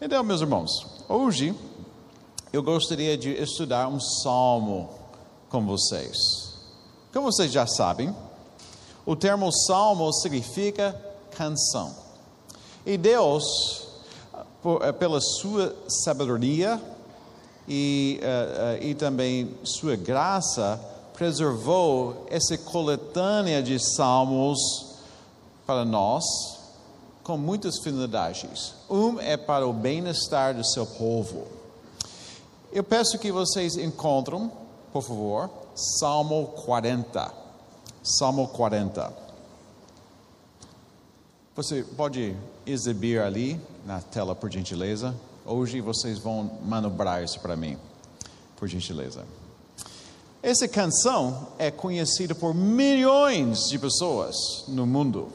Então, meus irmãos, hoje eu gostaria de estudar um salmo com vocês. Como vocês já sabem, o termo salmo significa canção. E Deus, por, eh, pela sua sabedoria e, uh, uh, e também sua graça, preservou essa coletânea de salmos para nós com muitas finalidades. Um é para o bem-estar do seu povo. Eu peço que vocês encontrem, por favor, Salmo 40. Salmo 40. Você pode exibir ali na tela, por gentileza. Hoje vocês vão manobrar isso para mim, por gentileza. Essa canção é conhecida por milhões de pessoas no mundo.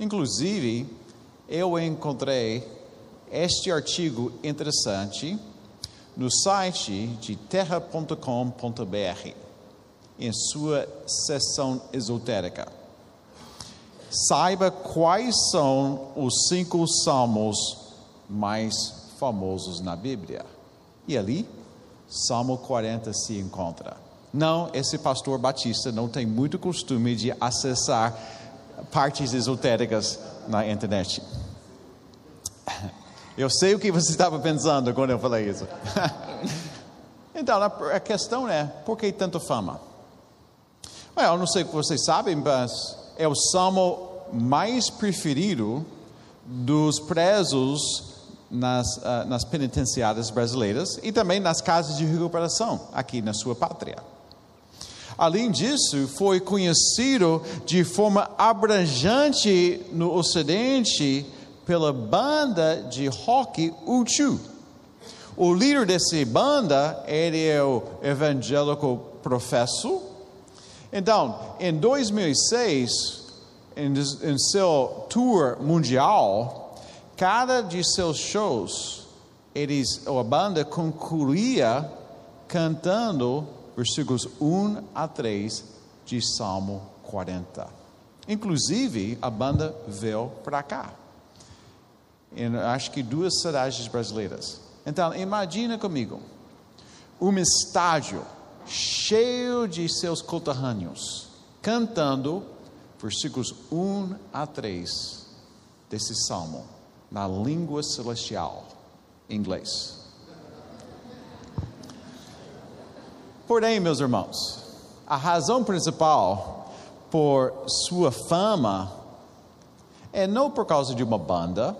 Inclusive, eu encontrei este artigo interessante no site de terra.com.br, em sua seção esotérica. Saiba quais são os cinco salmos mais famosos na Bíblia. E ali, Salmo 40 se encontra. Não, esse pastor batista não tem muito costume de acessar partes esotéricas na internet. Eu sei o que você estava pensando quando eu falei isso. então, a questão é: por que tanta fama? Eu não sei que vocês sabem, mas é o salmo mais preferido dos presos nas, uh, nas penitenciárias brasileiras e também nas casas de recuperação aqui na sua pátria. Além disso, foi conhecido de forma abrangente no Ocidente pela banda de rock U2. O líder dessa banda ele é o evangélico professo. Então, em 2006, em, em seu tour mundial, cada de seus shows, eles, a banda concluía cantando versículos 1 a 3 de Salmo 40. Inclusive, a banda veio para cá. Em, acho que duas cidades brasileiras. Então, imagina comigo, um estádio cheio de seus conterrâneos, cantando versículos 1 a 3 desse salmo, na língua celestial, inglês. Porém, meus irmãos, a razão principal por sua fama é não por causa de uma banda,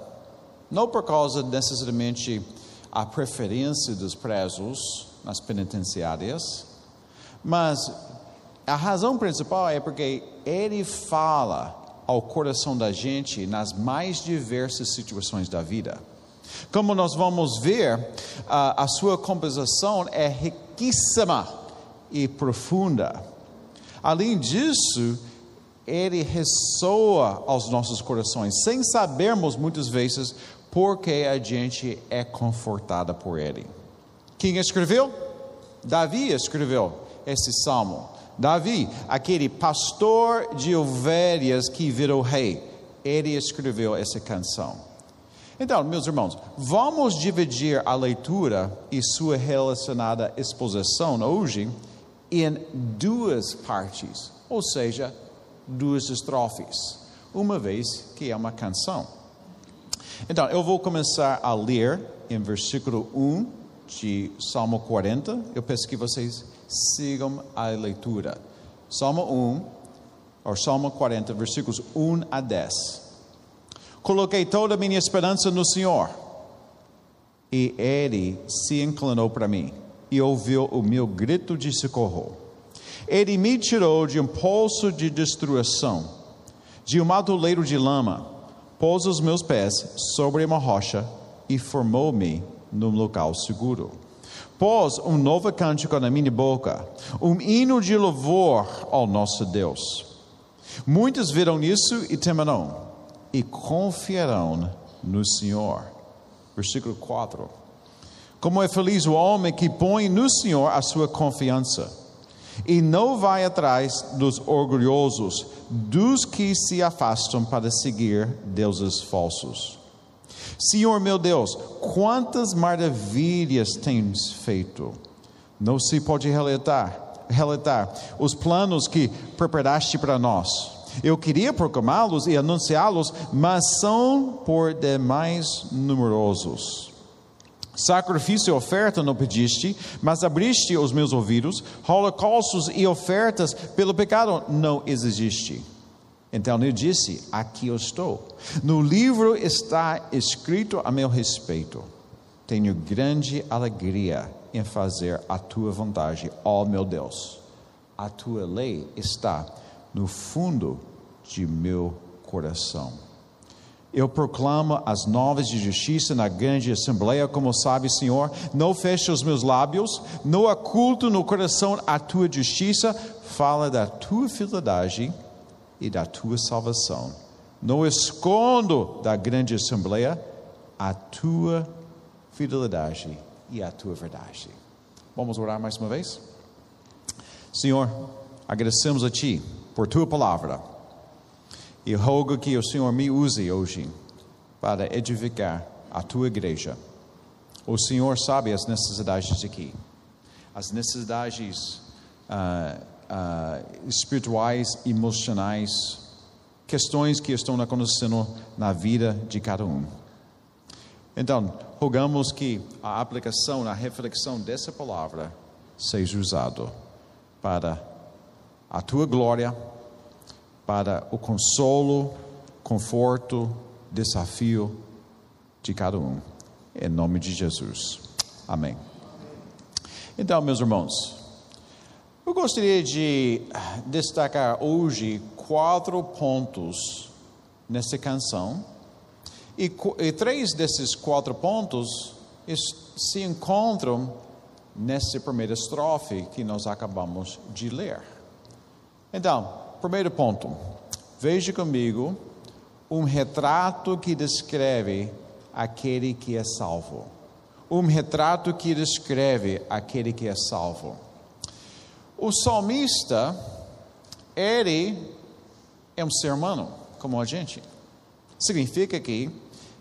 não por causa necessariamente a preferência dos presos nas penitenciárias, mas a razão principal é porque ele fala ao coração da gente nas mais diversas situações da vida. Como nós vamos ver, a, a sua composição é riquíssima e profunda. Além disso, ele ressoa aos nossos corações, sem sabermos muitas vezes por que a gente é confortada por ele. Quem escreveu? Davi escreveu esse salmo. Davi, aquele pastor de ovelhas que virou rei, ele escreveu essa canção. Então, meus irmãos, vamos dividir a leitura e sua relacionada exposição hoje em duas partes, ou seja, duas estrofes, uma vez que é uma canção. Então, eu vou começar a ler em versículo 1 de Salmo 40. Eu peço que vocês sigam a leitura. Salmo 1, ou Salmo 40, versículos 1 a 10. Coloquei toda a minha esperança no Senhor. E ele se inclinou para mim e ouviu o meu grito de socorro. Ele me tirou de um poço de destruição, de um atoleiro de lama, pôs os meus pés sobre uma rocha e formou-me num local seguro. Pôs um novo cântico na minha boca, um hino de louvor ao nosso Deus. Muitos viram isso e temerão e confiarão no Senhor. Versículo 4. Como é feliz o homem que põe no Senhor a sua confiança e não vai atrás dos orgulhosos, dos que se afastam para seguir deuses falsos. Senhor meu Deus, quantas maravilhas tens feito. Não se pode relatar, relatar os planos que preparaste para nós. Eu queria proclamá-los e anunciá-los, mas são por demais numerosos. Sacrifício e oferta não pediste, mas abriste os meus ouvidos. Holocaustos e ofertas pelo pecado não exigiste. Então ele disse: Aqui eu estou. No livro está escrito a meu respeito. Tenho grande alegria em fazer a tua vontade, ó meu Deus. A tua lei está no fundo de meu coração. Eu proclamo as novas de justiça na grande assembleia, como sabe, Senhor. Não feche os meus lábios, não oculto no coração a tua justiça. Fala da tua fidelidade e da tua salvação. Não escondo da grande assembleia a tua fidelidade e a tua verdade. Vamos orar mais uma vez? Senhor, agradecemos a Ti por Tua palavra e rogo que o Senhor me use hoje para edificar a Tua igreja. O Senhor sabe as necessidades aqui, as necessidades uh, uh, espirituais, emocionais, questões que estão acontecendo na vida de cada um. Então, rogamos que a aplicação, a reflexão dessa palavra seja usado para a tua glória, para o consolo, conforto, desafio de cada um. Em nome de Jesus. Amém. Então, meus irmãos, eu gostaria de destacar hoje quatro pontos nessa canção e, e três desses quatro pontos se encontram nessa primeira estrofe que nós acabamos de ler. Então, primeiro ponto, veja comigo um retrato que descreve aquele que é salvo. Um retrato que descreve aquele que é salvo. O salmista, ele é um ser humano, como a gente. Significa que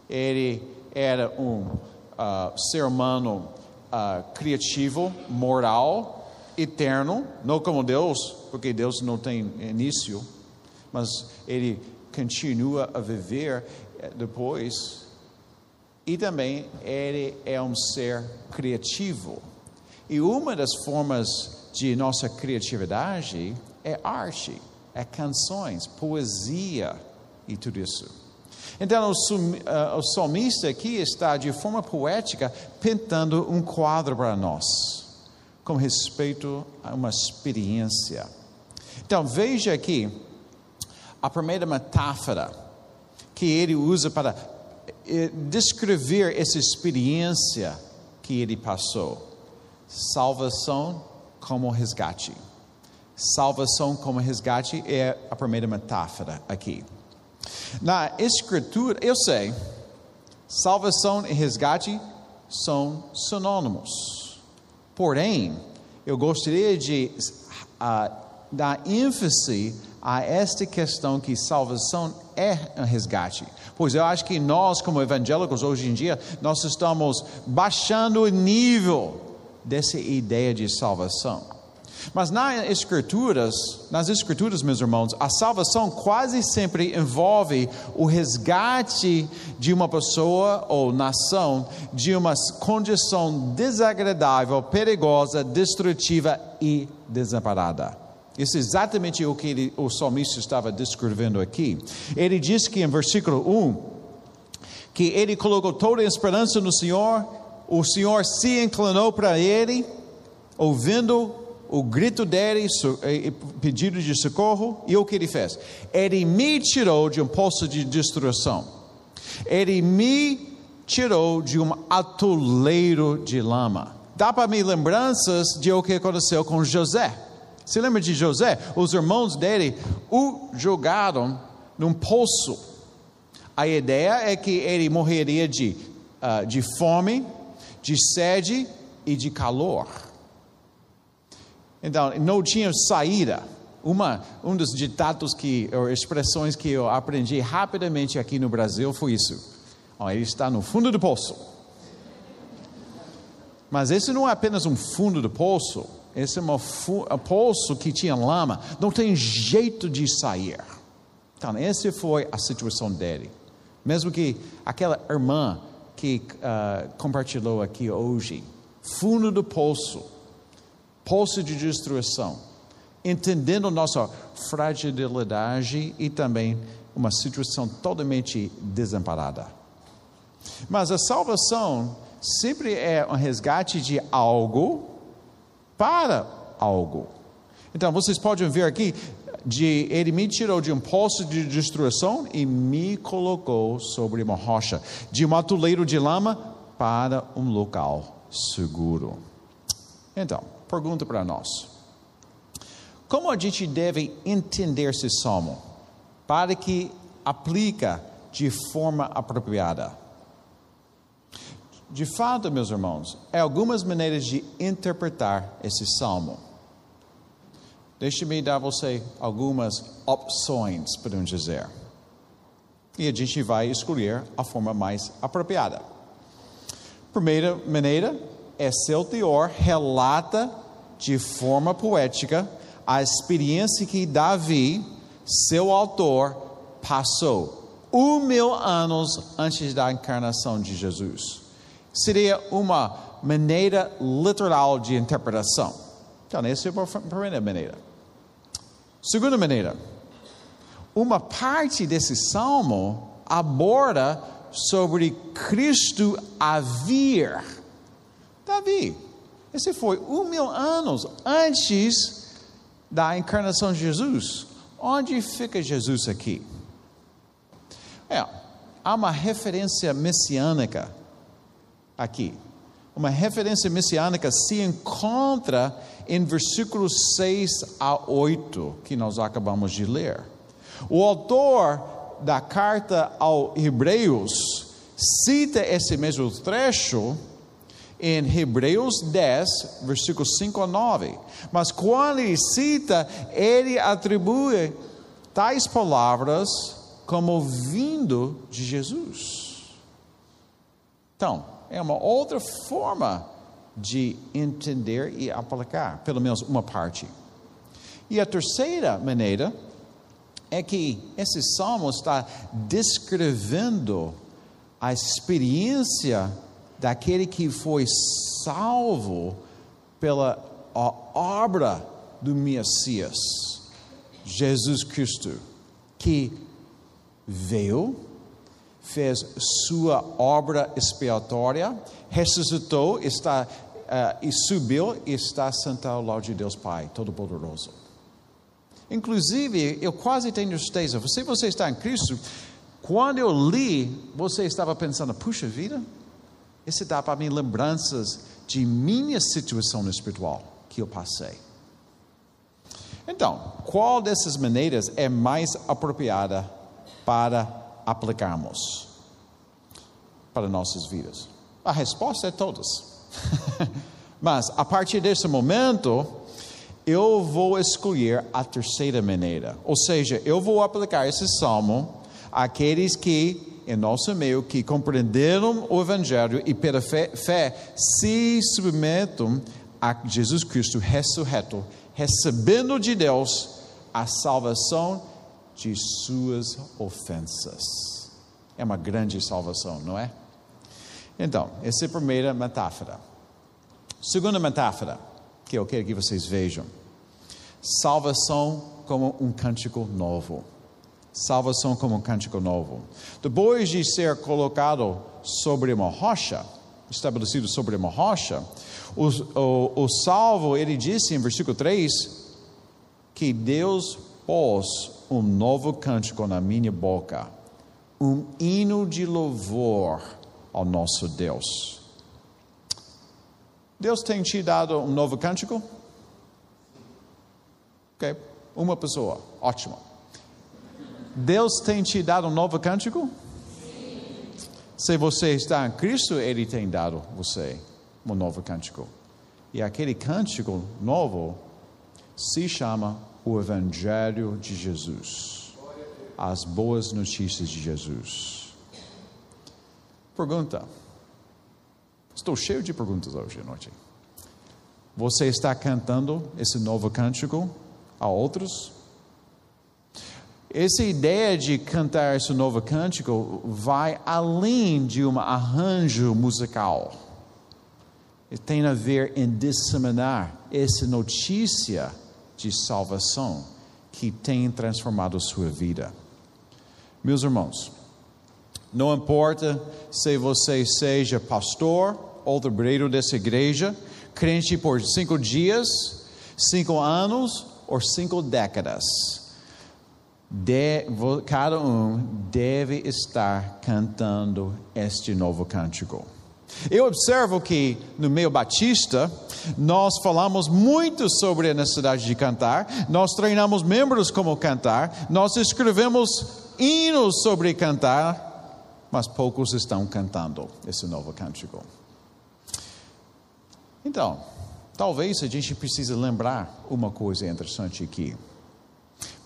ele era um uh, ser humano uh, criativo, moral, eterno, não como Deus, porque Deus não tem início, mas ele continua a viver eh, depois. E também ele é um ser criativo. E uma das formas de nossa criatividade é arte, é canções, poesia e tudo isso. Então, o, o salmista aqui está, de forma poética, pintando um quadro para nós, com respeito a uma experiência. Então, veja aqui a primeira metáfora que ele usa para eh, descrever essa experiência que ele passou. Salvação como resgate. Salvação como resgate é a primeira metáfora aqui. Na Escritura, eu sei, salvação e resgate são sinônimos. Porém, eu gostaria de uh, dar ênfase a esta questão que salvação é um resgate. Pois eu acho que nós, como evangélicos, hoje em dia, nós estamos baixando o nível dessa ideia de salvação. Mas nas escrituras, nas escrituras, meus irmãos, a salvação quase sempre envolve o resgate de uma pessoa ou nação de uma condição desagradável, perigosa, destrutiva e desamparada. Isso é exatamente o que ele, o salmista estava descrevendo aqui. Ele diz que em versículo 1 que ele colocou toda a esperança no Senhor, o Senhor se inclinou para ele, ouvindo o grito dele, pedido de socorro, e o que ele fez? Ele me tirou de um poço de destruição. Ele me tirou de um atoleiro de lama. Dá para mim lembranças de o que aconteceu com José. Se lembra de José? Os irmãos dele o jogaram num poço. A ideia é que ele morreria de, uh, de fome, de sede e de calor. Então, não tinha saída. Uma, um dos ditados que, ou expressões que eu aprendi rapidamente aqui no Brasil foi isso. Então, ele está no fundo do poço. Mas esse não é apenas um fundo do poço, esse é um poço que tinha lama, não tem jeito de sair. Então, essa foi a situação dele. Mesmo que aquela irmã que uh, compartilhou aqui hoje, fundo do poço, poço de destruição, entendendo nossa fragilidade e também uma situação totalmente desamparada. Mas a salvação sempre é um resgate de algo para algo. Então vocês podem ver aqui de ele me tirou de um poço de destruição e me colocou sobre uma rocha, de um atoleiro de lama para um local seguro. Então, pergunta para nós: como a gente deve entender esse salmo para que aplica de forma apropriada? De fato, meus irmãos, há algumas maneiras de interpretar esse salmo. Deixe-me dar a você algumas opções, podemos dizer. E a gente vai escolher a forma mais apropriada. Primeira maneira é seu teor relata de forma poética a experiência que Davi, seu autor, passou um mil anos antes da encarnação de Jesus. Seria uma maneira literal de interpretação. Então, essa é a primeira maneira. Segunda maneira, uma parte desse salmo aborda sobre Cristo a vir. Davi, esse foi um mil anos antes da encarnação de Jesus. Onde fica Jesus aqui? É, há uma referência messiânica aqui. Uma referência messiânica se encontra em versículos 6 a 8, que nós acabamos de ler. O autor da carta ao Hebreus cita esse mesmo trecho em Hebreus 10, versículos 5 a 9. Mas quando ele cita, ele atribui tais palavras como vindo de Jesus. Então, é uma outra forma de entender e aplicar, pelo menos uma parte. E a terceira maneira é que esse salmo está descrevendo a experiência daquele que foi salvo pela obra do Messias, Jesus Cristo, que veio, fez sua obra expiatória, ressuscitou, está uh, e subiu e está sentado ao lado de Deus Pai Todo-Poderoso. Inclusive, eu quase tenho certeza, se você está em Cristo, quando eu li, você estava pensando, puxa vida, esse dá para mim lembranças de minha situação espiritual que eu passei. Então, qual dessas maneiras é mais apropriada para aplicarmos para nossas vidas? A resposta é todas. Mas a partir desse momento, eu vou escolher a terceira maneira. Ou seja, eu vou aplicar esse salmo àqueles que, em nosso meio, que compreenderam o Evangelho e pela fé, fé se submetem a Jesus Cristo ressurreto, recebendo de Deus a salvação de suas ofensas. É uma grande salvação, não é? Então, essa é a primeira metáfora. Segunda metáfora, que eu quero que vocês vejam: salvação como um cântico novo. Salvação como um cântico novo. Depois de ser colocado sobre uma rocha, estabelecido sobre uma rocha, o, o, o salvo, ele disse em versículo 3 que Deus pôs um novo cântico na minha boca, um hino de louvor ao nosso Deus. Deus tem te dado um novo cântico? Ok, uma pessoa, ótimo. Deus tem te dado um novo cântico? Sim. Se você está em Cristo, Ele tem dado você um novo cântico. E aquele cântico novo se chama o Evangelho de Jesus. As boas notícias de Jesus. Pergunta. Estou cheio de perguntas hoje à noite. Você está cantando esse novo cântico a outros? Essa ideia de cantar esse novo cântico vai além de um arranjo musical. Tem a ver em disseminar essa notícia de salvação que tem transformado sua vida. Meus irmãos, não importa se você seja pastor ou obreiro dessa igreja, crente por cinco dias, cinco anos ou cinco décadas, de, cada um deve estar cantando este novo cântico. Eu observo que no meio batista, nós falamos muito sobre a necessidade de cantar, nós treinamos membros como cantar, nós escrevemos hinos sobre cantar, mas poucos estão cantando esse novo cântico. Então, talvez a gente precise lembrar uma coisa interessante aqui.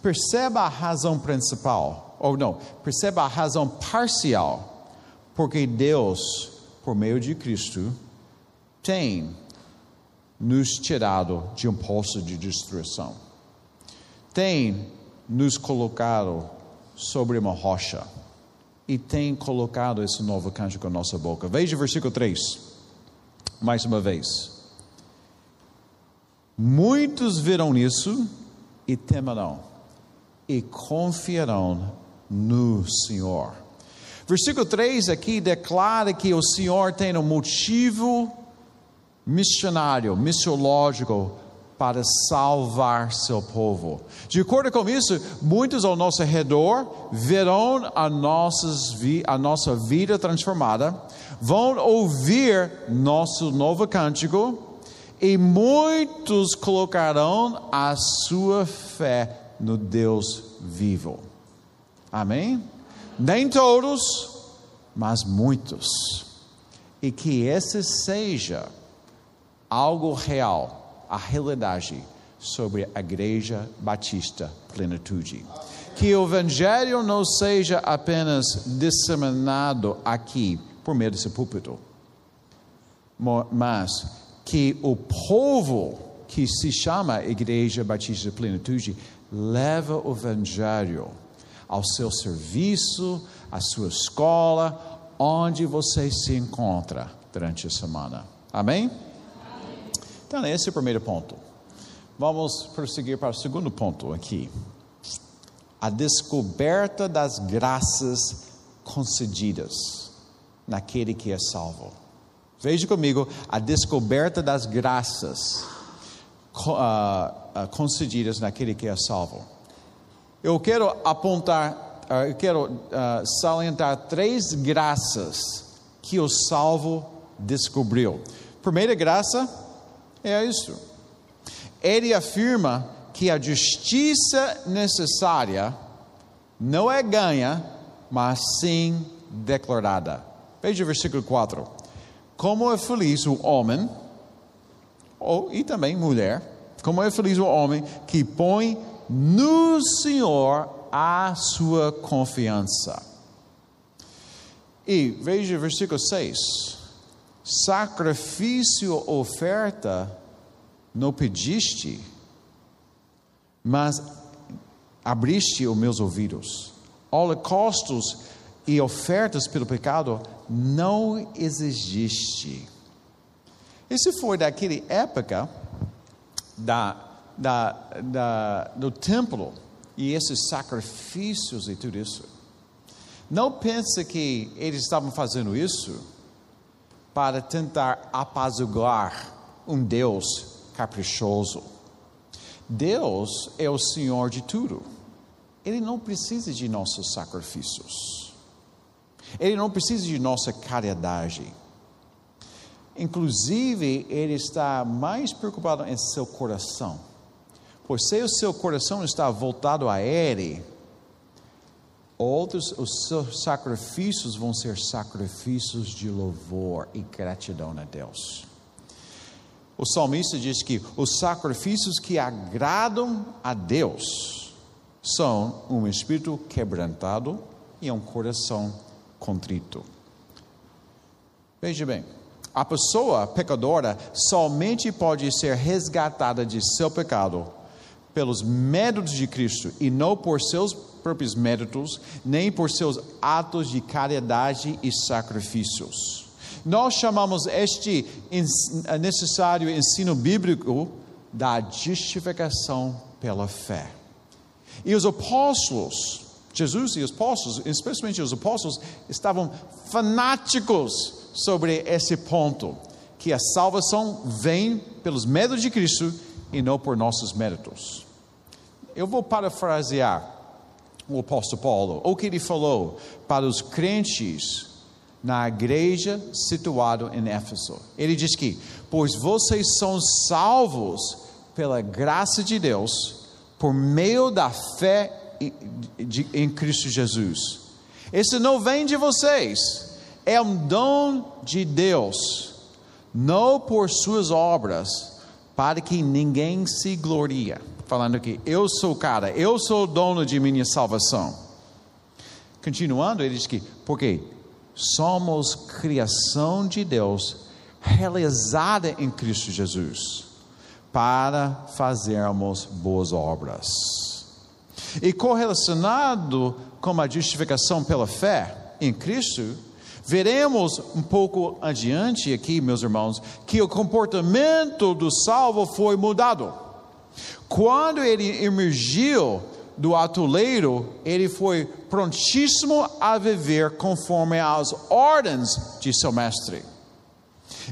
Perceba a razão principal, ou não, perceba a razão parcial, porque Deus, por meio de Cristo, tem nos tirado de um poço de destruição, tem nos colocado sobre uma rocha e tem colocado esse novo cântico na nossa boca. Veja o versículo 3, mais uma vez. Muitos verão isso e temerão, e confiarão no Senhor. Versículo 3 aqui declara que o Senhor tem um motivo missionário, missiológico para salvar seu povo. De acordo com isso, muitos ao nosso redor verão a, nossas, a nossa vida transformada, vão ouvir nosso novo cântico e muitos colocarão a sua fé no Deus vivo. Amém? Nem todos, mas muitos. E que esse seja algo real a realidade sobre a Igreja Batista Plenitude. Que o Evangelho não seja apenas disseminado aqui por meio desse púlpito, mas que o povo que se chama Igreja Batista Plenitude leva o Evangelho ao seu serviço, à sua escola, onde você se encontra durante a semana. Amém? Então, esse é o primeiro ponto. Vamos prosseguir para o segundo ponto aqui. A descoberta das graças concedidas naquele que é salvo. Veja comigo a descoberta das graças uh, concedidas naquele que é salvo. Eu quero apontar, uh, eu quero uh, salientar três graças que o salvo descobriu. Primeira graça, é isso. Ele afirma que a justiça necessária não é ganha, mas sim declarada. Veja o versículo 4. Como é feliz o homem, ou, e também mulher, como é feliz o homem que põe no Senhor a sua confiança. E veja o versículo 6 sacrifício, oferta, não pediste, mas abriste os meus ouvidos. Holocaustos e ofertas pelo pecado não exigiste. Isso foi daquela época da, da, da, do templo e esses sacrifícios e tudo isso. Não pense que eles estavam fazendo isso para tentar apaziguar um Deus caprichoso. Deus é o Senhor de tudo. Ele não precisa de nossos sacrifícios. Ele não precisa de nossa caridade. Inclusive, ele está mais preocupado em seu coração. Pois se o seu coração está voltado a ele, Outros, os seus sacrifícios vão ser sacrifícios de louvor e gratidão a Deus. O salmista diz que os sacrifícios que agradam a Deus são um espírito quebrantado e um coração contrito. Veja bem, a pessoa pecadora somente pode ser resgatada de seu pecado pelos méritos de Cristo e não por seus próprios méritos, nem por seus atos de caridade e sacrifícios. Nós chamamos este necessário ensino bíblico da justificação pela fé. E os apóstolos, Jesus e os apóstolos, especialmente os apóstolos, estavam fanáticos sobre esse ponto, que a salvação vem pelos méritos de Cristo e não por nossos méritos. Eu vou parafrasear o apóstolo Paulo, o que ele falou para os crentes na igreja situada em Éfeso. Ele diz que, pois vocês são salvos pela graça de Deus, por meio da fé em Cristo Jesus. Esse não vem de vocês, é um dom de Deus, não por suas obras, para que ninguém se gloria. Falando aqui, eu sou o cara, eu sou o dono de minha salvação. Continuando, ele diz que, porque somos criação de Deus, realizada em Cristo Jesus, para fazermos boas obras. E correlacionado com a justificação pela fé em Cristo, veremos um pouco adiante aqui, meus irmãos, que o comportamento do salvo foi mudado. Quando ele emergiu do atoleiro, ele foi prontíssimo a viver conforme as ordens de seu mestre.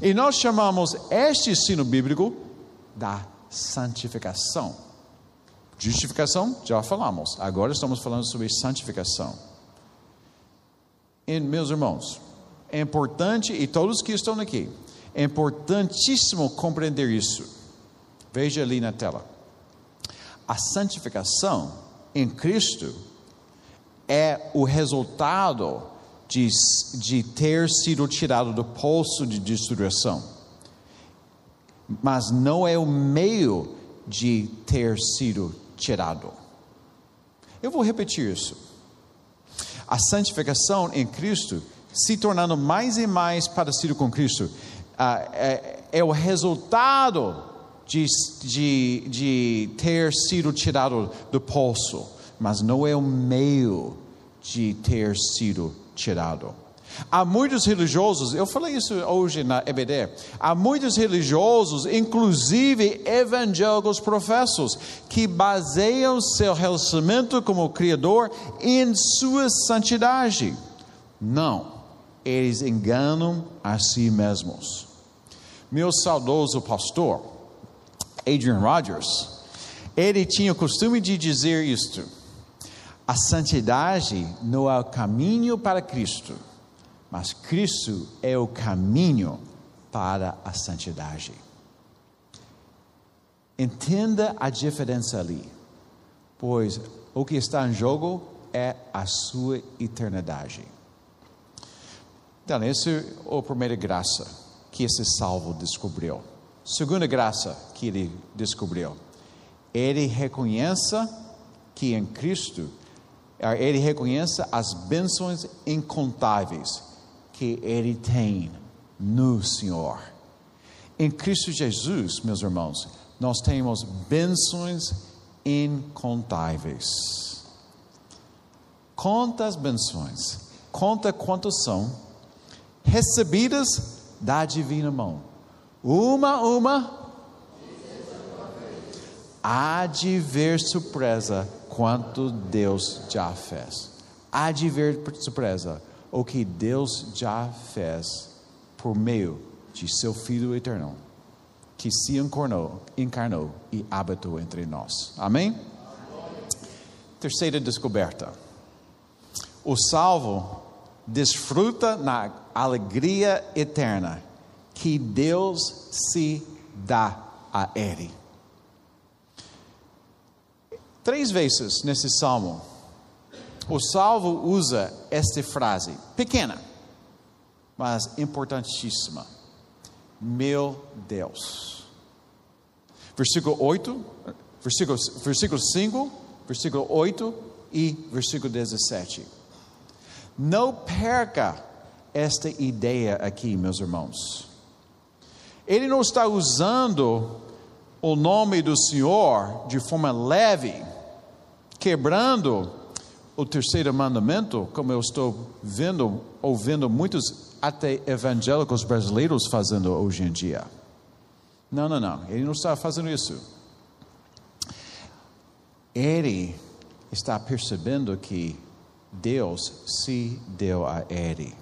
E nós chamamos este ensino bíblico da santificação. Justificação, já falamos. Agora estamos falando sobre santificação. E, meus irmãos, é importante, e todos que estão aqui, é importantíssimo compreender isso. Veja ali na tela. A santificação em Cristo é o resultado de, de ter sido tirado do poço de destruição, mas não é o meio de ter sido tirado. Eu vou repetir isso. A santificação em Cristo, se tornando mais e mais parecido com Cristo, é, é o resultado de, de, de ter sido tirado do poço, mas não é o meio de ter sido tirado. Há muitos religiosos, eu falei isso hoje na EBD, há muitos religiosos, inclusive evangélicos professos, que baseiam seu relacionamento com o Criador em sua santidade. Não, eles enganam a si mesmos. Meu saudoso pastor, Adrian Rogers, ele tinha o costume de dizer isto: a santidade não é o caminho para Cristo, mas Cristo é o caminho para a santidade. Entenda a diferença ali, pois o que está em jogo é a sua eternidade. Então, essa é a primeira graça que esse salvo descobriu. Segunda graça que ele descobriu. Ele reconhece que em Cristo, eh, ele reconhece as bênçãos incontáveis que ele tem no Senhor. Em Cristo Jesus, meus irmãos, nós temos bênçãos incontáveis. Conta as bênçãos, conta quantas são recebidas da divina mão uma, uma. Há de ver surpresa quanto Deus já fez. Há de ver surpresa o que Deus já fez por meio de seu Filho eterno, que se encarnou, encarnou e habitou entre nós. Amém? Amém? Terceira descoberta. O salvo desfruta na alegria eterna que Deus se dá a ele. Três vezes nesse salmo, o salvo usa esta frase, pequena, mas importantíssima. Meu Deus. Versículo 8, versículo, versículo 5, versículo 8 e versículo 17. Não perca esta ideia aqui, meus irmãos. Ele não está usando o nome do Senhor de forma leve, quebrando o terceiro mandamento, como eu estou vendo, ouvindo muitos até evangélicos brasileiros fazendo hoje em dia. Não, não, não, ele não está fazendo isso. Ele está percebendo que Deus se deu a ele.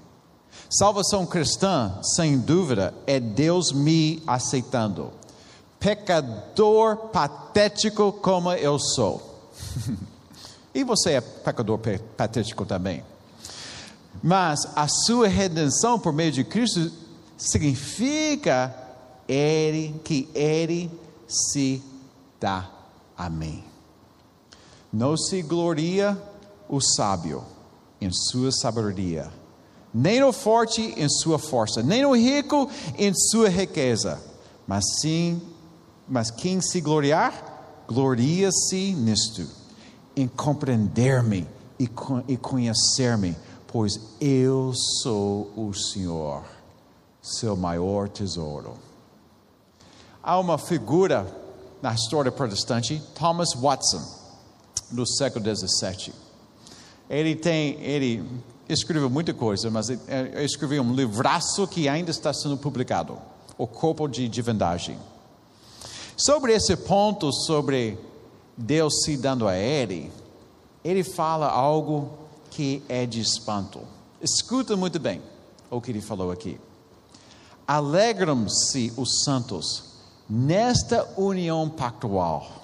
Salvação cristã, sem dúvida, é Deus me aceitando. Pecador patético como eu sou. e você é pecador patético também. Mas a sua redenção por meio de Cristo significa ele, que Ele se dá a mim. Não se gloria o sábio em sua sabedoria, nem o forte em sua força, nem o rico em sua riqueza, mas sim, mas quem se gloriar, gloria-se nisto, em compreender-me e, e conhecer-me, pois eu sou o Senhor, seu maior tesouro. Há uma figura na história protestante, Thomas Watson, do século XVII. Ele tem, ele escreveu muita coisa, mas ele escreveu um livraço que ainda está sendo publicado, O Corpo de Divindade. Sobre esse ponto, sobre Deus se dando a ele, ele fala algo que é de espanto. Escuta muito bem o que ele falou aqui. Alegram-se os santos nesta união pactual.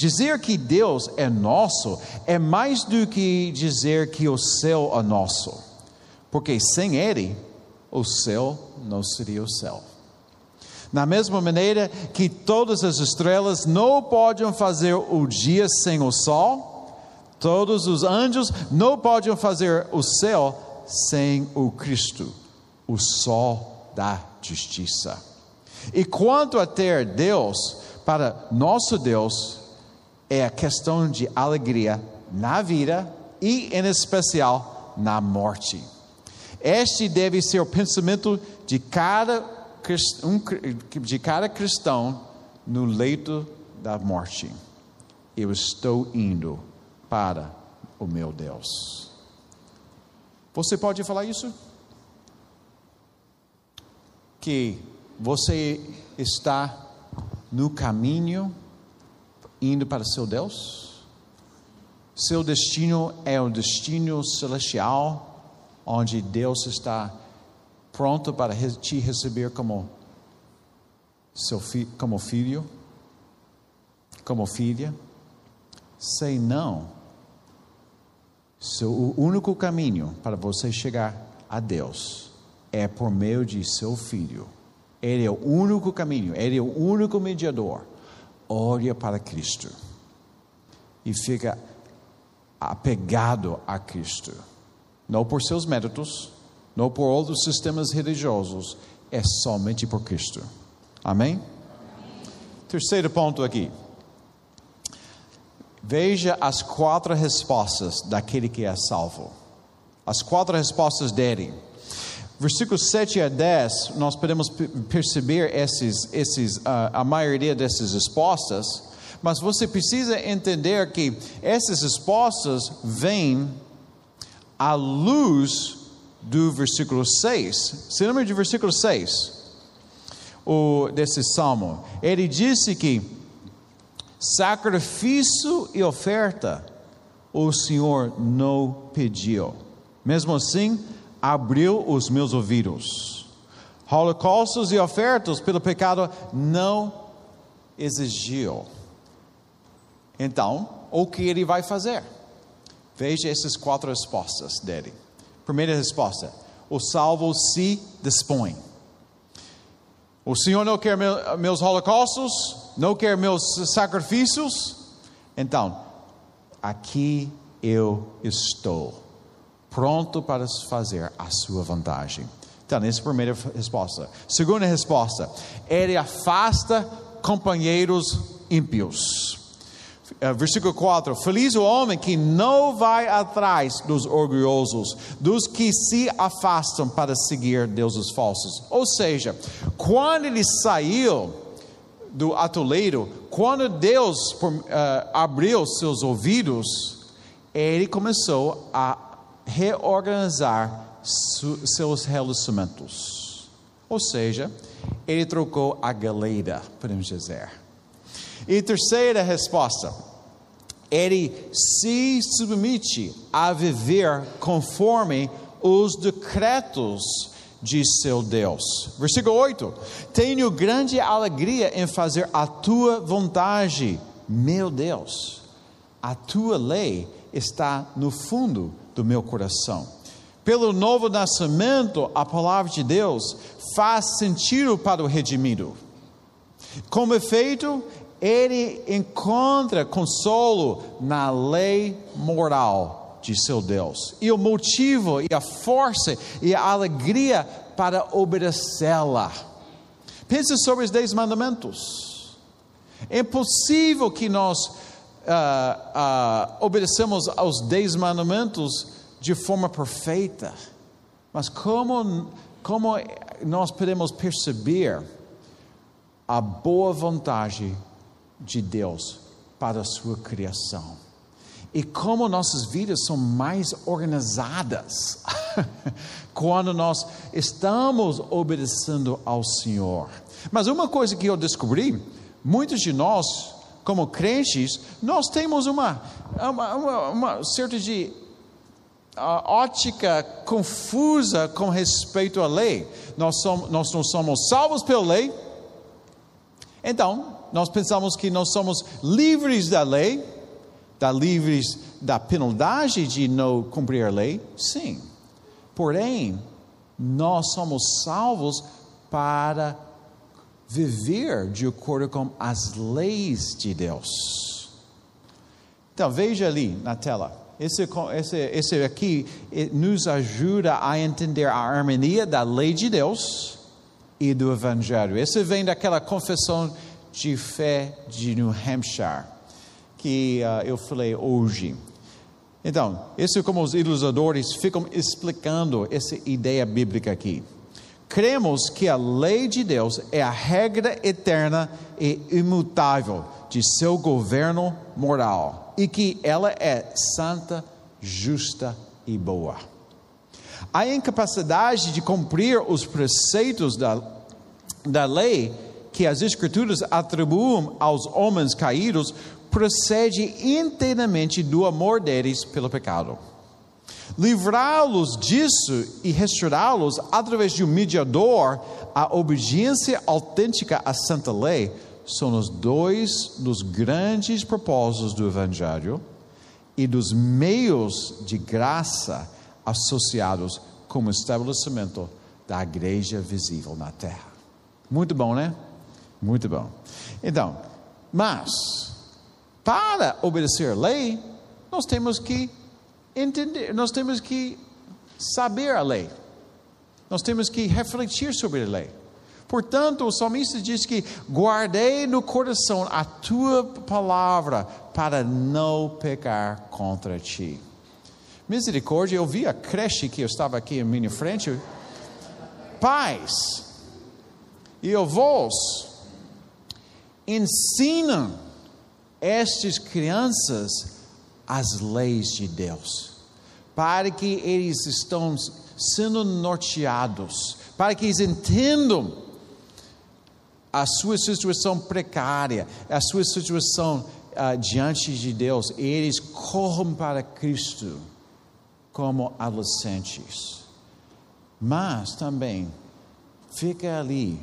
Dizer que Deus é nosso é mais do que dizer que o céu é nosso, porque sem Ele, o céu não seria o céu. Da mesma maneira que todas as estrelas não podem fazer o dia sem o sol, todos os anjos não podem fazer o céu sem o Cristo, o sol da justiça. E quanto a ter Deus, para nosso Deus, é a questão de alegria na vida e, em especial, na morte. Este deve ser o pensamento de cada, de cada cristão no leito da morte. Eu estou indo para o meu Deus. Você pode falar isso? Que você está no caminho indo para seu Deus? Seu destino é o destino celestial, onde Deus está pronto para te receber como seu fi, como filho, como filha? Sei não. Seu, o único caminho para você chegar a Deus é por meio de seu filho ele é o único caminho, Ele é o único mediador. Olha para Cristo e fica apegado a Cristo, não por seus méritos, não por outros sistemas religiosos, é somente por Cristo. Amém? Amém? Terceiro ponto aqui. Veja as quatro respostas daquele que é salvo. As quatro respostas dele versículos 7 a 10, nós podemos perceber esses, esses, uh, a maioria dessas respostas, mas você precisa entender que essas respostas vêm à luz do versículo 6. Você lembra de versículo 6? O, desse salmo. Ele disse que sacrifício e oferta o Senhor não pediu. Mesmo assim, abriu os meus ouvidos. Holocaustos e ofertas pelo pecado não exigiu. Então, o que ele vai fazer? Veja essas quatro respostas dele. Primeira resposta: o salvo se dispõe. O Senhor não quer meus holocaustos, não quer meus sacrifícios, então, aqui eu estou pronto para fazer a sua vantagem. Então, essa é a primeira resposta. Segunda resposta, ele afasta companheiros ímpios. eh, versículo 4: Feliz o homem que não vai atrás dos orgulhosos, dos que se afastam para seguir deuses falsos. Ou seja, quando ele saiu do atoleiro, quando Deus uh, abriu seus ouvidos, ele começou a reorganizar seus relacionamentos. Ou seja, ele trocou a galeira, podemos dizer. E terceira resposta, ele se submete a viver conforme os decretos de seu Deus. Versículo 8: Tenho grande alegria em fazer a tua vontade, meu Deus. A tua lei está no fundo do meu coração. Pelo novo nascimento, a palavra de Deus faz sentido para o redimido. Como efeito, ele encontra consolo na lei moral de seu Deus. E o motivo, e a força, e a alegria para obedecê-la. Pense sobre os dez mandamentos. É impossível que nós uh, uh, obedeçamos aos dez mandamentos de forma perfeita. Mas como, como nós podemos perceber a boa vontade de Deus para a sua criação. E como nossas vidas são mais organizadas quando nós estamos obedecendo ao Senhor. Mas uma coisa que eu descobri, muitos de nós, como crentes, nós temos uma, uma, uma, uma certa de ótica confusa com respeito à lei. Nós, somos, nós não somos salvos pela lei, então nós pensamos que nós somos livres da lei, da livres da penalidade de não cumprir a lei? Sim. Porém, nós somos salvos para viver de acordo com as leis de Deus. Então, veja ali na tela. Esse, esse, esse aqui eh, nos ajuda a entender a harmonia da lei de Deus e do Evangelho. Esse vem daquela confissão de fé de New Hampshire, que uh, eu falei hoje. Então, isso é como os ilustradores ficam explicando essa ideia bíblica aqui. Cremos que a lei de Deus é a regra eterna e imutável de seu governo moral e que ela é santa, justa e boa. A incapacidade de cumprir os preceitos da, da lei que as Escrituras atribuem aos homens caídos procede inteiramente do amor deles pelo pecado. Livrá-los disso e restaurá-los através de um mediador, a obediência autêntica à santa lei, são os dois dos grandes propósitos do Evangelho e dos meios de graça associados com o estabelecimento da igreja visível na terra. Muito bom, né? Muito bom. Então, mas, para obedecer a lei, nós temos que entender, nós temos que saber a lei. Nós temos que refletir sobre a lei. Portanto, o salmista diz que guardei no coração a tua palavra para não pecar contra ti. Misericórdia, eu vi a creche que eu estava aqui em minha frente. Pais e avós ensinam estas crianças as leis de Deus, para que eles estão sendo norteados, para que eles entendam a sua situação precária, a sua situação uh, diante de Deus, e eles corram para Cristo como adolescentes. Mas também fica ali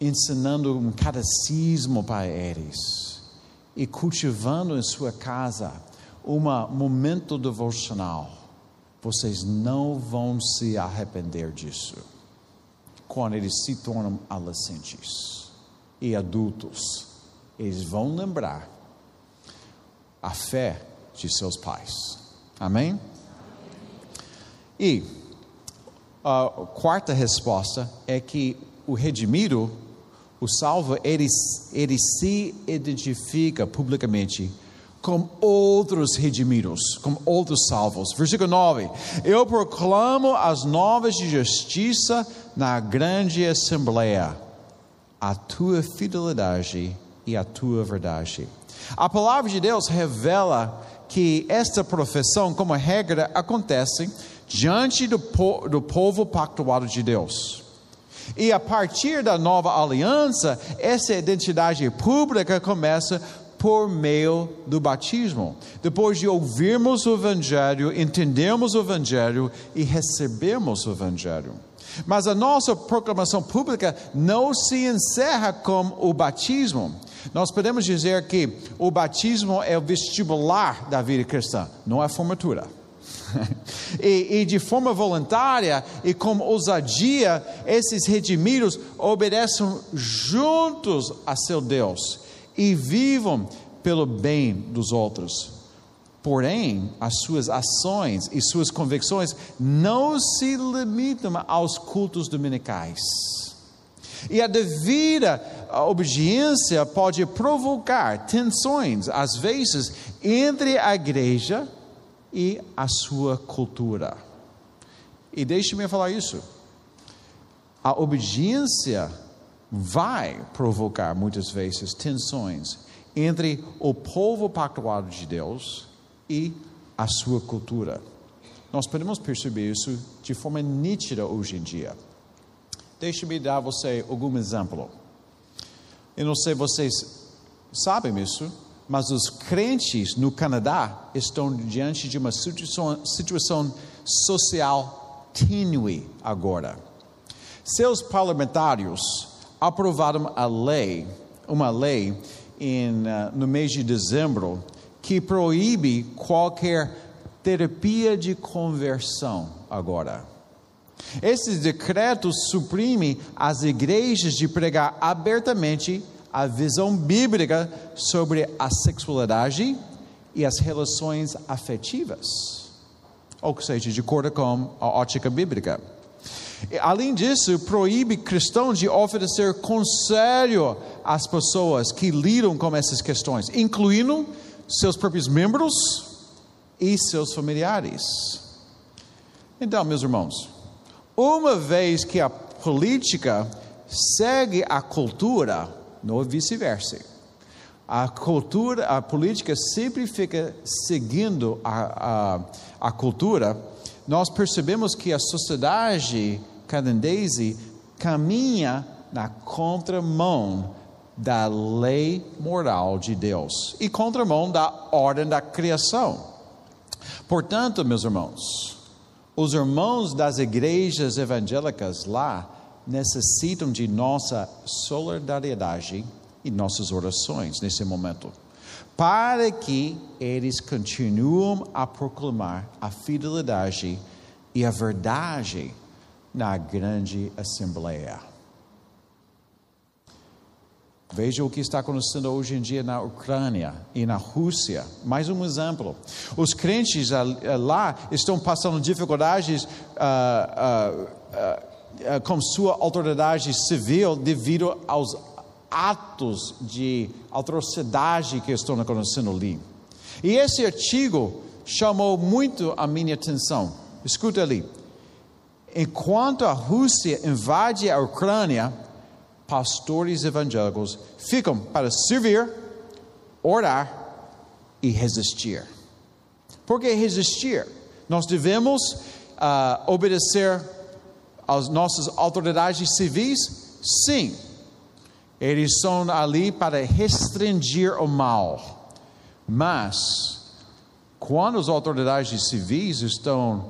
ensinando um catecismo para eles e cultivando em sua casa um momento devocional. Vocês não vão se arrepender disso quando eles se tornam adolescentes e adultos. Eles vão lembrar a fé de seus pais. Amém? E a quarta resposta é que o redimido O salvo, ele, ele se identifica publicamente com outros redimidos, com outros salvos. Versículo 9: Eu proclamo as novas de justiça na grande assembleia, a tua fidelidade e a tua verdade. A palavra de Deus revela que esta profissão, como regra, acontece diante do, po do povo pactuado de Deus. E a partir da nova aliança, essa identidade pública começa por meio do batismo. Depois de ouvirmos o Evangelho, entendemos o Evangelho e recebemos o Evangelho. Mas a nossa proclamação pública não se encerra com o batismo. Nós podemos dizer que o batismo é o vestibular da vida cristã, não é formatura. e, e, de forma voluntária e com ousadia, esses redimidos obedecem juntos a seu Deus e vivam pelo bem dos outros. Porém, as suas ações e suas convicções não se limitam aos cultos dominicais. E a devida obediência pode provocar tensões, às vezes, entre a igreja e a sua cultura. E deixe-me falar isso. A obediência vai provocar muitas vezes tensões entre o povo pactuado de Deus e a sua cultura. Nós podemos perceber isso de forma nítida hoje em dia. Deixe-me dar a você algum exemplo. Eu não sei se vocês sabem isso, mas os crentes no Canadá estão diante de uma situação, situação social tênue agora. Seus parlamentares aprovaram a lei, uma lei em, uh, no mês de dezembro que proíbe qualquer terapia de conversão agora. Esse decreto suprime as igrejas de pregar abertamente a visão bíblica sobre a sexualidade e as relações afetivas, ou seja, de acordo com a ótica bíblica. Além disso, proíbe cristãos de oferecer conselho às pessoas que lidam com essas questões, incluindo seus próprios membros e seus familiares. Então, meus irmãos, uma vez que a política segue a cultura, não vice-versa. A cultura, a política sempre fica seguindo a, a, a cultura. Nós percebemos que a sociedade canadense caminha na contramão da lei moral de Deus e contramão da ordem da criação. Portanto, meus irmãos, os irmãos das igrejas evangélicas lá necessitam de nossa solidariedade e nossas orações nesse momento, para que eles continuem a proclamar a fidelidade e a verdade na grande assembleia. Veja o que está acontecendo hoje em dia na Ucrânia e na Rússia. Mais um exemplo. Os crentes lá estão passando dificuldades uh, uh, uh, com sua autoridade civil devido aos atos de atrocidade que estão acontecendo ali. E esse artigo chamou muito a minha atenção. Escuta ali enquanto a Rússia invade a Ucrânia, pastores evangélicos ficam para servir, orar e resistir. Por que resistir? Nós devemos uh, obedecer às nossas autoridades civis? Sim. Eles são ali para restringir o mal. Mas, quando as autoridades civis estão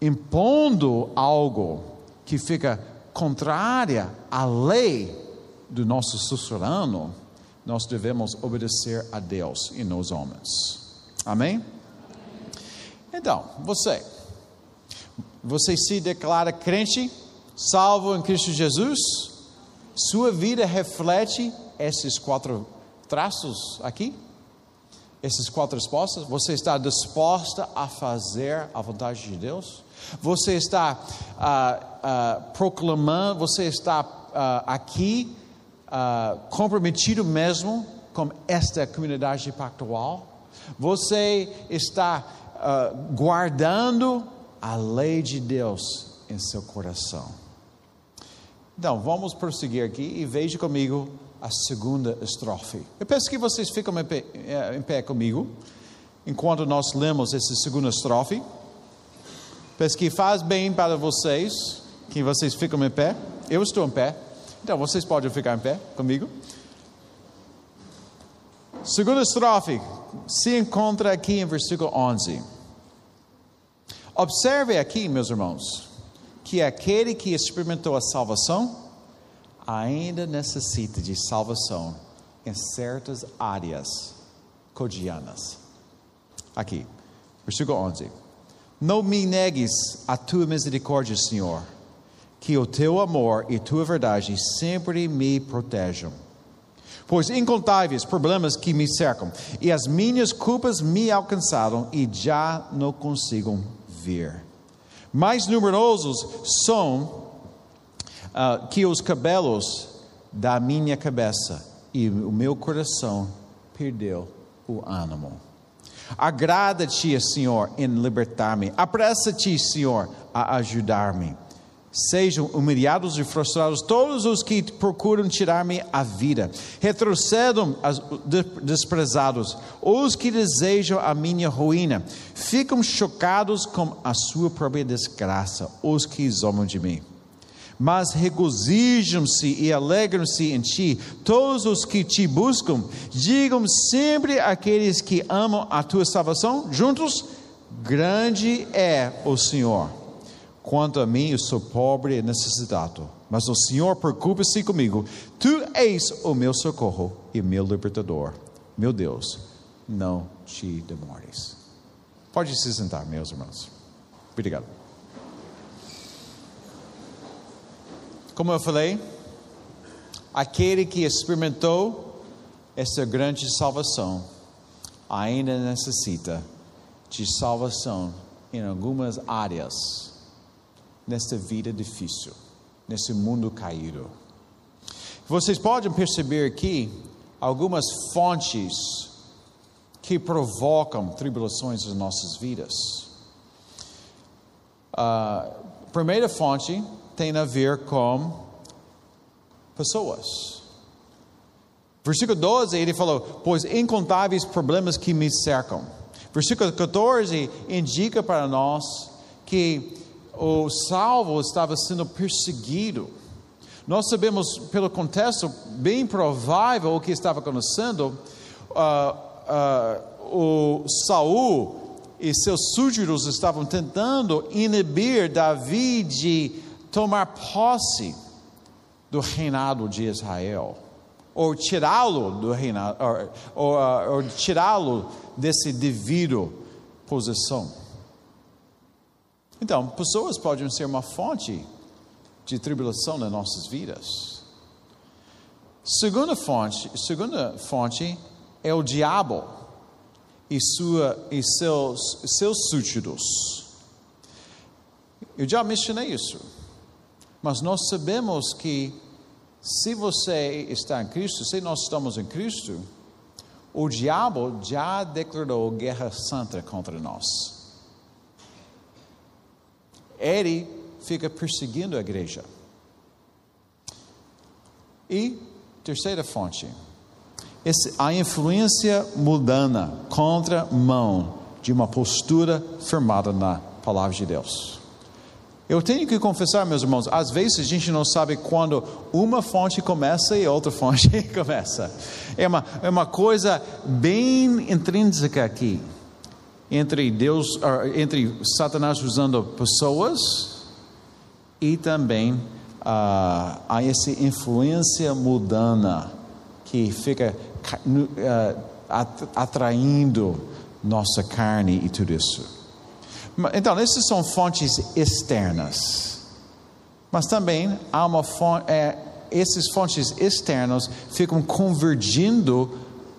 impondo algo que fica contrária à lei do nosso suzerano, nós devemos obedecer a Deus e nos homens. Amém? Então, você, você se declara crente, salvo em Cristo Jesus? Sua vida reflete esses quatro traços aqui? Essas quatro respostas? Você está disposta a fazer a vontade de Deus? Você está uh, uh, proclamando, você está uh, aqui comprometido mesmo com esta comunidade pactual? Você está guardando a lei de Deus em seu coração? Então, vamos prosseguir aqui e veja comigo a segunda estrofe. Eu peço que vocês fiquem em pé, eh, em pé comigo enquanto nós lemos essa segunda estrofe. Peço que faz bem para vocês que vocês ficam em pé. Eu estou em pé, então vocês podem ficar em pé comigo. Segunda estrofe se encontra aqui em versículo 11. Observe aqui, meus irmãos, que aquele que experimentou a salvação ainda necessita de salvação em certas áreas cotidianas. Aqui, versículo 11. Não me negues a tua misericórdia, Senhor, que o teu amor e tua verdade sempre me protejam. Pois incontáveis problemas que me cercam, e as minhas culpas me alcançaram e já não consigo ver. Mais numerosos são uh, que os cabelos da minha cabeça, e o meu coração perdeu o ânimo. Agrada-te, Senhor, em libertar-me. Apressa-te, Senhor, a ajudar-me. Sejam humilhados e frustrados todos os que procuram tirar-me a vida. Retrocedam os desprezados, os que desejam a minha ruína. Ficam chocados com a sua própria desgraça, os que zombam de mim mas regozijam-se e alegram-se em ti todos os que te buscam. Digam sempre aqueles que amam a tua salvação, juntos: Grande é o Senhor. Quanto a mim, eu sou pobre e necessitado, mas o Senhor preocupa-se comigo. Tu és o meu socorro e meu libertador. Meu Deus, não te demores. Pode se sentar, meus irmãos. Obrigado. Como eu falei, aquele que experimentou essa grande salvação ainda necessita de salvação em algumas áreas nesta vida difícil, nesse mundo caído. Vocês podem perceber aqui algumas fontes que provocam tribulações nas nossas vidas. A primeira fonte tem a ver com pessoas. Versículo 12, ele falou: Pois incontáveis problemas que me cercam. Versículo 14 indica para nós que o salvo estava sendo perseguido. Nós sabemos pelo contexto bem provável o que estava acontecendo. Uh, uh, o Saul e seus súditos estavam tentando inibir Davi de tomar posse do reinado de Israel, ou tirá-lo do reinado, ou, ou, ou tirá-lo desse devido posição. Então, pessoas podem ser uma fonte de tribulação nas nossas vidas. Segunda fonte, segunda fonte é o diabo e, sua, e seus, seus súditos. Eu já mencionei isso. Mas nós sabemos que se você está em Cristo, se nós estamos em Cristo, o diabo já declarou guerra santa contra nós. Ele fica perseguindo a igreja. E terceira fonte, a influência mundana contra mão de uma postura firmada na palavra de Deus. Eu tenho que confessar, meus irmãos, às vezes a gente não sabe quando uma fonte começa e outra fonte começa. É uma, é uma coisa bem intrínseca aqui entre Deus, entre Satanás usando pessoas e também a essa influência mudana que fica uh, atraindo nossa carne e tudo isso. Então, essas são fontes externas. Mas também há uma fonte, é, essas fontes externas ficam convergindo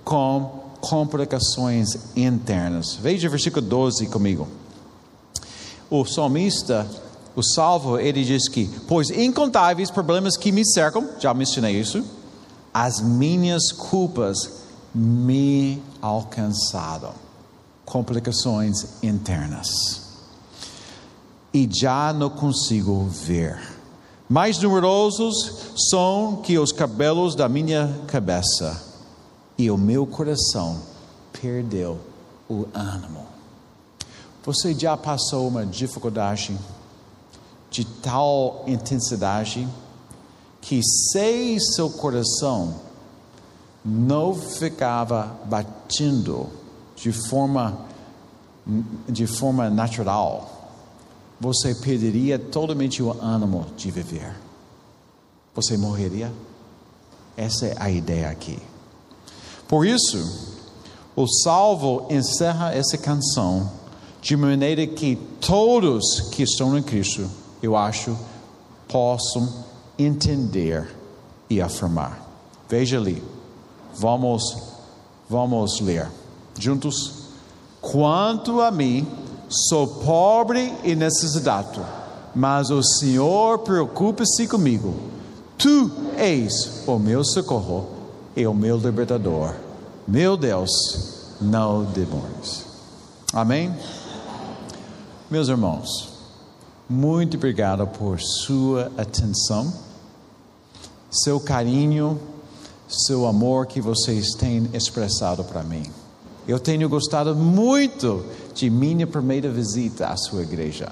com complicações internas. Veja o versículo 12 comigo. O salmista, o salvo, ele diz que, pois incontáveis problemas que me cercam, já mencionei isso, as minhas culpas me alcançaram. Complicações internas. E já não consigo ver. Mais numerosos são que os cabelos da minha cabeça, e o meu coração perdeu o ânimo. Você já passou uma dificuldade de tal intensidade que se seu coração não ficava batendo de forma de forma natural, você perderia totalmente o ânimo de viver. Você morreria. Essa é a ideia aqui. Por isso, o salvo encerra essa canção de maneira que todos que estão em Cristo, eu acho, possam entender e afirmar. Veja ali. Vamos vamos ler juntos. Quanto a mim, sou pobre e necessitado, mas o Senhor preocupa-se comigo. Tu és o meu socorro e o meu libertador. Meu Deus, não demores. Amém? Meus irmãos, muito obrigado por sua atenção, seu carinho, seu amor que vocês têm expressado para mim. Eu tenho gostado muito de minha primeira visita à sua igreja.